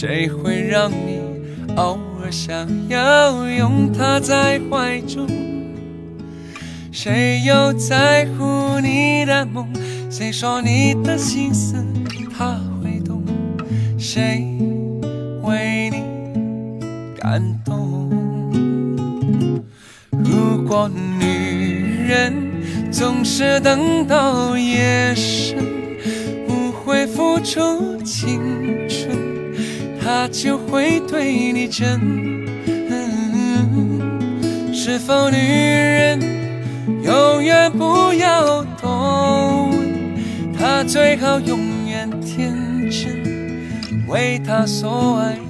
谁会让你偶尔想要拥他在怀中？谁又在乎你的梦？谁说你的心思他会懂？谁为你感动？如果女人总是等到夜深，不会付出情。他就会对你真。是否女人永远不要懂？他最好永远天真，为他所爱。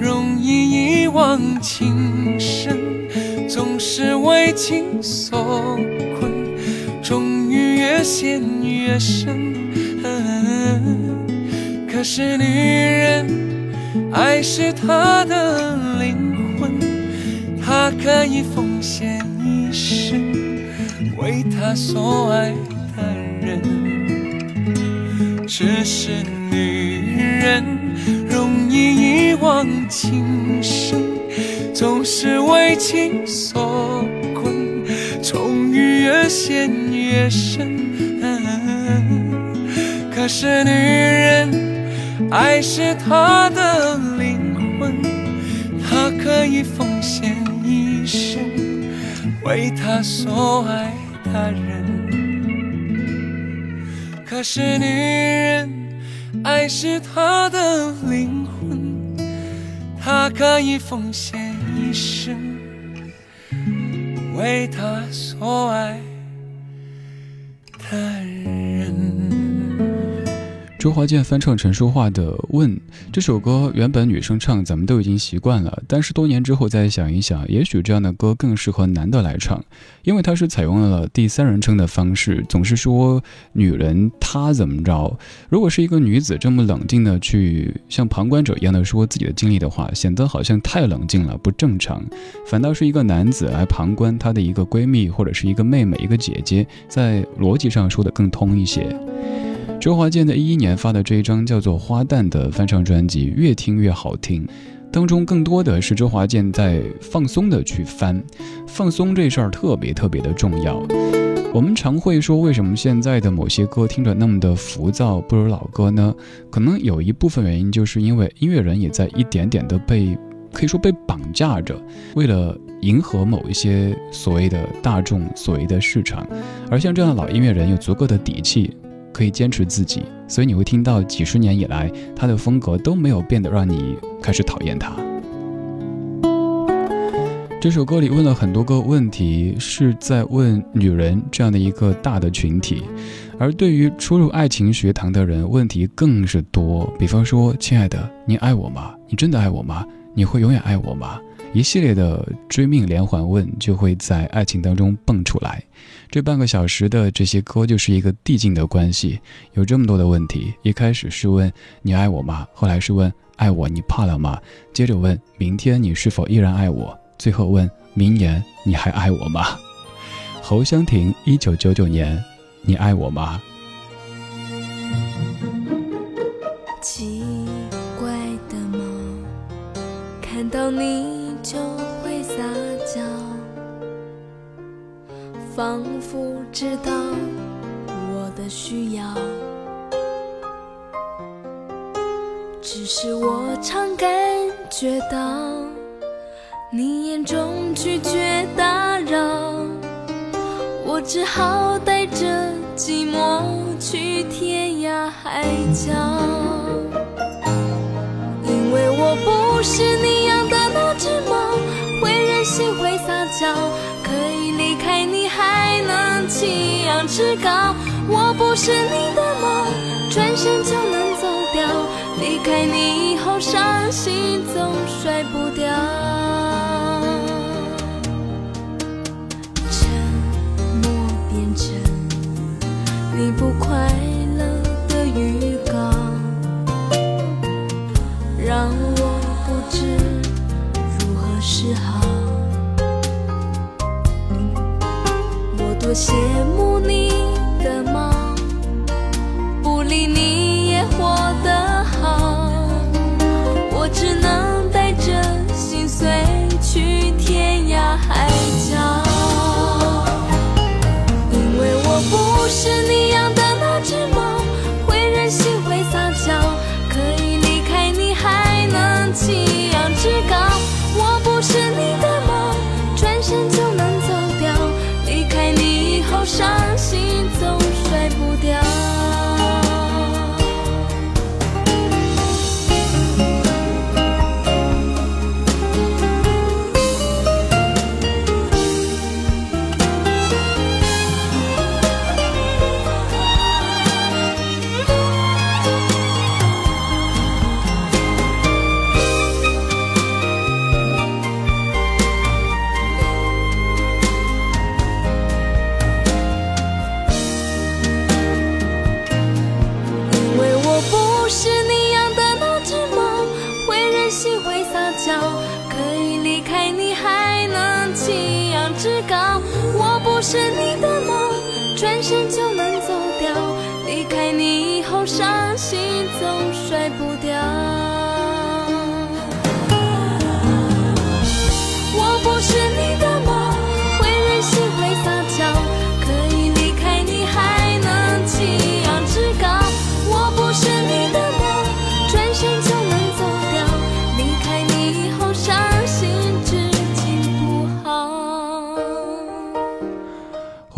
容易一往情深，总是为情所困，终于越陷越深。可是女人，爱是她的灵魂，她可以奉献一生，为她所爱的人。只是女人。你一往情深，总是为情所困，终于越陷越深。可是女人，爱是她的灵魂，她可以奉献一生，为她所爱的人。可是女人，爱是她的灵魂。他可以奉献一生，为他所爱的人。周华健翻唱陈淑桦的《问》这首歌，原本女生唱，咱们都已经习惯了。但是多年之后再想一想，也许这样的歌更适合男的来唱，因为他是采用了第三人称的方式，总是说女人她怎么着。如果是一个女子这么冷静的去像旁观者一样的说自己的经历的话，显得好像太冷静了，不正常。反倒是一个男子来旁观他的一个闺蜜或者是一个妹妹一个姐姐，在逻辑上说的更通一些。周华健在一一年发的这一张叫做《花旦》的翻唱专辑，越听越好听。当中更多的是周华健在放松的去翻，放松这事儿特别特别的重要。我们常会说，为什么现在的某些歌听着那么的浮躁，不如老歌呢？可能有一部分原因就是因为音乐人也在一点点的被，可以说被绑架着，为了迎合某一些所谓的大众、所谓的市场。而像这样的老音乐人，有足够的底气。可以坚持自己，所以你会听到几十年以来，他的风格都没有变得让你开始讨厌他。这首歌里问了很多个问题，是在问女人这样的一个大的群体，而对于初入爱情学堂的人，问题更是多。比方说，亲爱的，你爱我吗？你真的爱我吗？你会永远爱我吗？一系列的追命连环问就会在爱情当中蹦出来。这半个小时的这些歌就是一个递进的关系，有这么多的问题。一开始是问你爱我吗？后来是问爱我你怕了吗？接着问明天你是否依然爱我？最后问明年你还爱我吗？侯湘婷，一九九九年，你爱我吗？奇怪的梦，看到你。就会撒娇，仿佛知道我的需要。只是我常感觉到你眼中拒绝打扰，我只好带着寂寞去天涯海角，因为我不是你。志高，我不是你的梦，转身就能走掉。离开你以后，伤心总甩不掉。沉默，变成你不快。多羡慕你。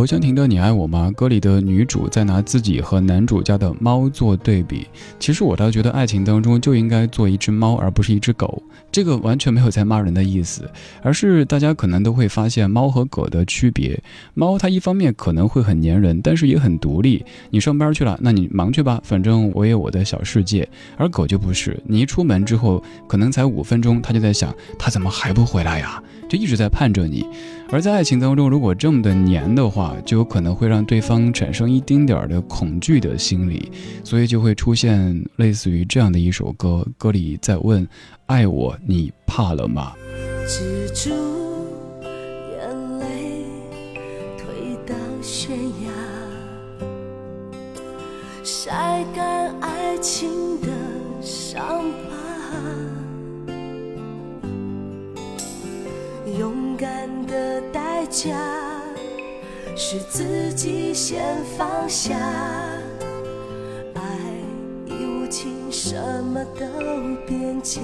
侯湘婷的《你爱我吗》歌里的女主在拿自己和男主家的猫做对比。其实我倒觉得爱情当中就应该做一只猫，而不是一只狗。这个完全没有在骂人的意思，而是大家可能都会发现猫和狗的区别。猫它一方面可能会很粘人，但是也很独立。你上班去了，那你忙去吧，反正我有我的小世界。而狗就不是，你一出门之后，可能才五分钟，它就在想，它怎么还不回来呀？就一直在盼着你。而在爱情当中，如果这么的黏的话，就有可能会让对方产生一丁点儿的恐惧的心理，所以就会出现类似于这样的一首歌，歌里在问：“爱我，你怕了吗？”止住眼泪，到悬崖，晒干爱情的伤疤。家是自己先放下，爱已无情，什么都变假。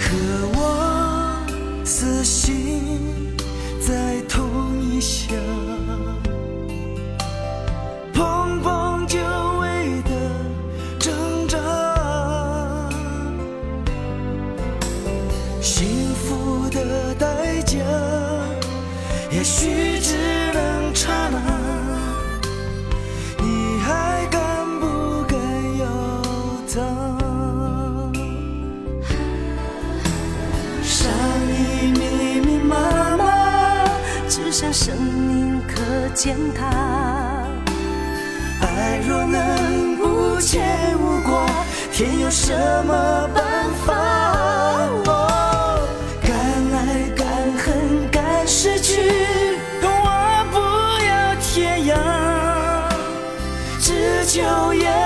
可我死心在痛一下。也许只能刹那，你还敢不敢要它？山雨密密麻麻，只想生命可践踏。爱若能无牵无挂，天有什么办法？秋叶。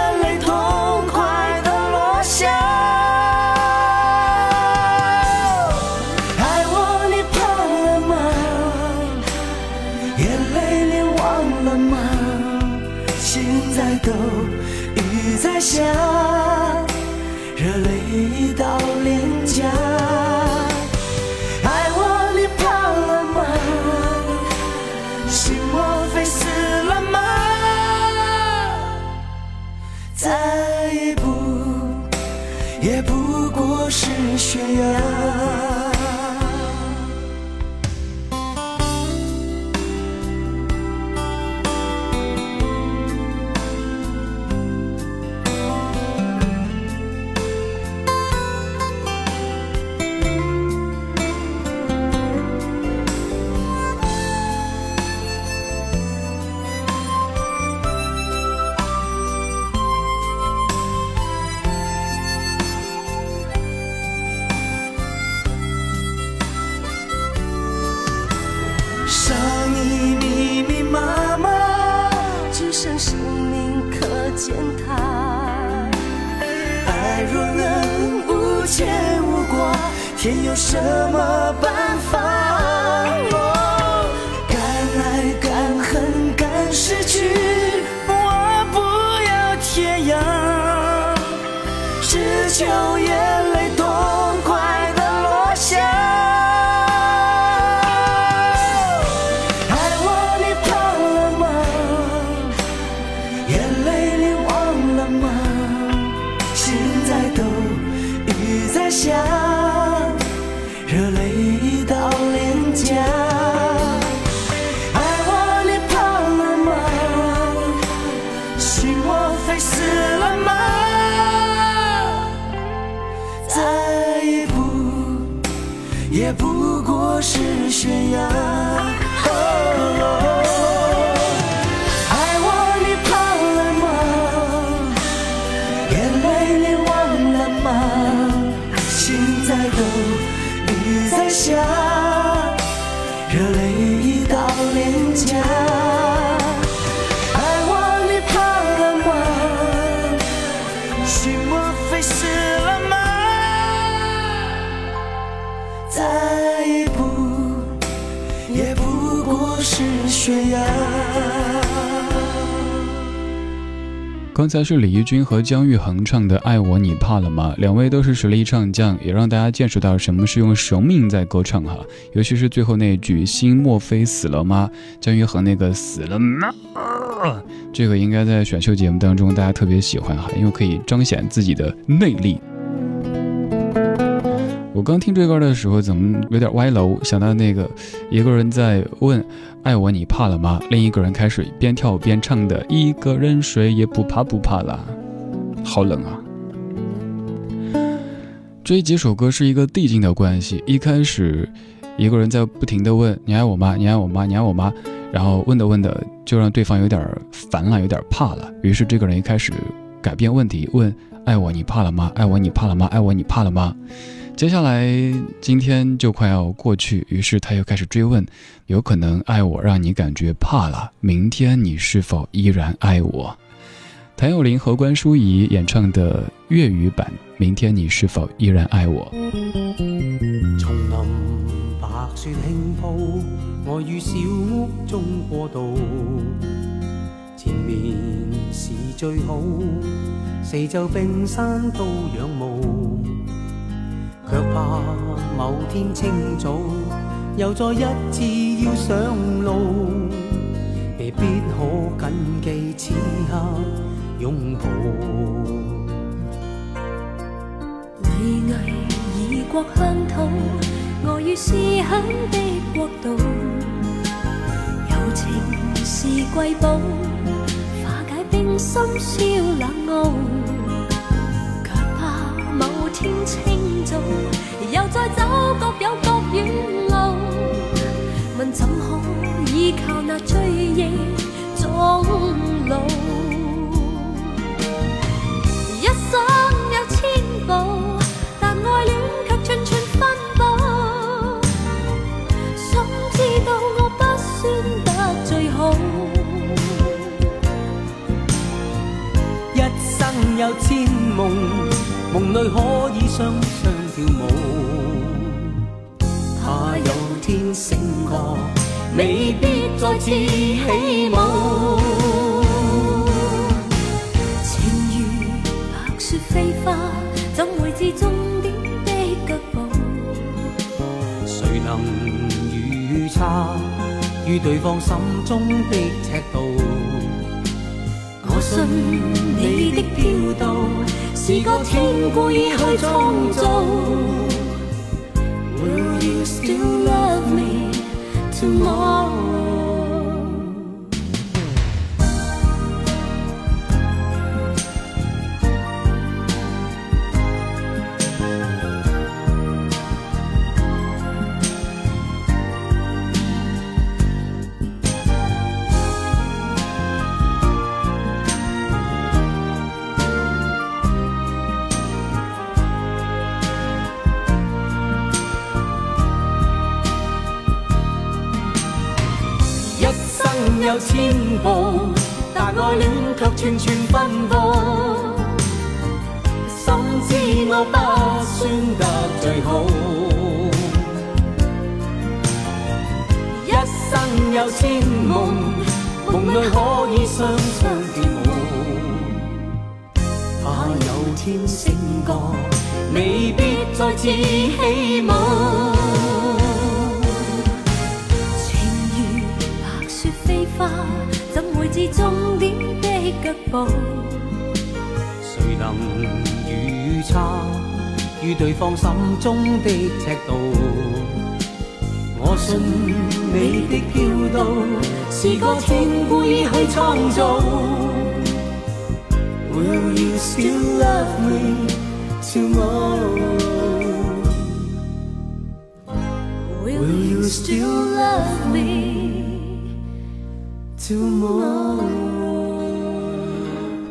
秋叶。下。刚才是李翊君和姜育恒唱的《爱我你怕了吗》？两位都是实力唱将，也让大家见识到什么是用生命在歌唱哈。尤其是最后那句“心莫非死了吗？”姜育恒那个“死了吗？”这个应该在选秀节目当中大家特别喜欢哈，因为可以彰显自己的内力。我刚听这歌的时候，怎么有点歪楼？想到那个一个人在问“爱我你怕了吗”，另一个人开始边跳边唱的“一个人睡也不怕不怕啦”，好冷啊！这几首歌是一个递进的关系。一开始，一个人在不停的问“你爱我吗？你爱我吗？你爱我吗？”然后问的问的，就让对方有点烦了，有点怕了。于是这个人一开始改变问题，问“爱我你怕了吗？爱我你怕了吗？爱我你怕了吗？”接下来今天就快要过去于是他又开始追问有可能爱我让你感觉怕了明天你是否依然爱我谭咏麟和关书仪演唱的粤语版明天你是否依然爱我丛林白雪轻铺我与小屋中过渡前面是最好四周冰山都仰慕却怕某天清早，又再一次要上路，未必可谨记此刻拥抱。巍巍异国香土，我与思乡的国度，柔情是瑰宝，化解冰心消冷傲。却怕某天清。又再走各有各远路，问怎可依靠那追忆中路？一生有千步，但爱恋却寸寸分步。想知道我不算得最好，一生有千梦，梦里可以相。醒觉，未必再次起舞。情如白雪飞花，怎会知终点的脚步？谁能预测与对方心中的尺度？我信你的飘渡，是个天故意去创造。Will you still love me tomorrow? 千步，但爱恋却寸寸奔波。心知我不算得最好。一生有千梦，梦内可以双双跳舞。怕有天醒觉，未必再自起舞。至终点的脚步，谁能预测于对方心中的尺度？我信你的飘度是感情故意去创造。Will you still love me tomorrow? Will you still love?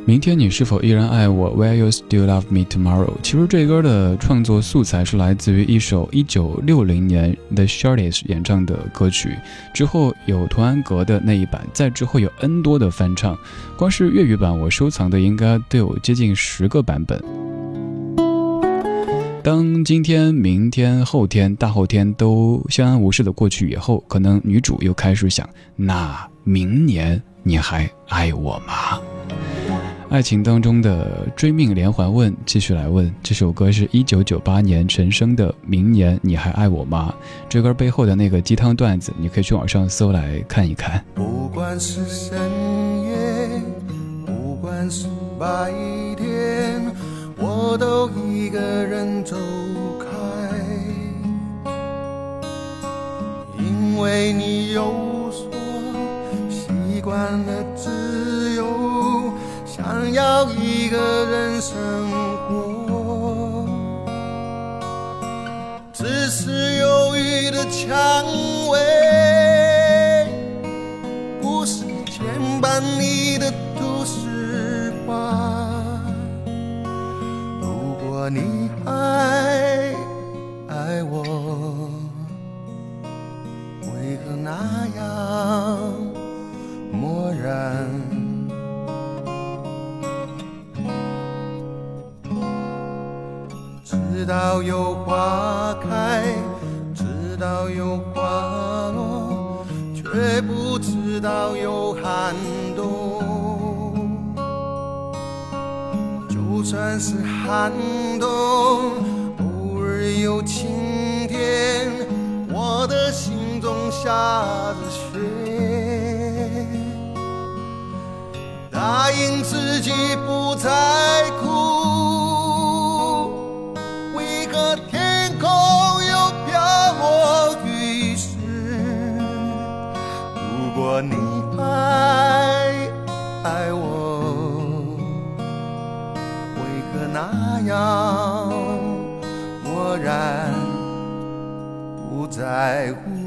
明天你是否依然爱我？Where you still love me tomorrow？其实这歌的创作素材是来自于一首1960年 The s h o r t e s t 演唱的歌曲，之后有童安格的那一版，在之后有 N 多的翻唱，光是粤语版我收藏的应该都有接近十个版本。当今天、明天、后天、大后天都相安无事的过去以后，可能女主又开始想：那明年你还爱我吗？爱情当中的追命连环问继续来问。这首歌是一九九八年陈升的《明年你还爱我吗》。这歌背后的那个鸡汤段子，你可以去网上搜来看一看。不管是深夜，不管是白天，我都。一个人走开，因为你有所习惯了自由，想要一个人生活。只是忧郁的蔷薇，不是牵绊你的都市花。你爱。在乎。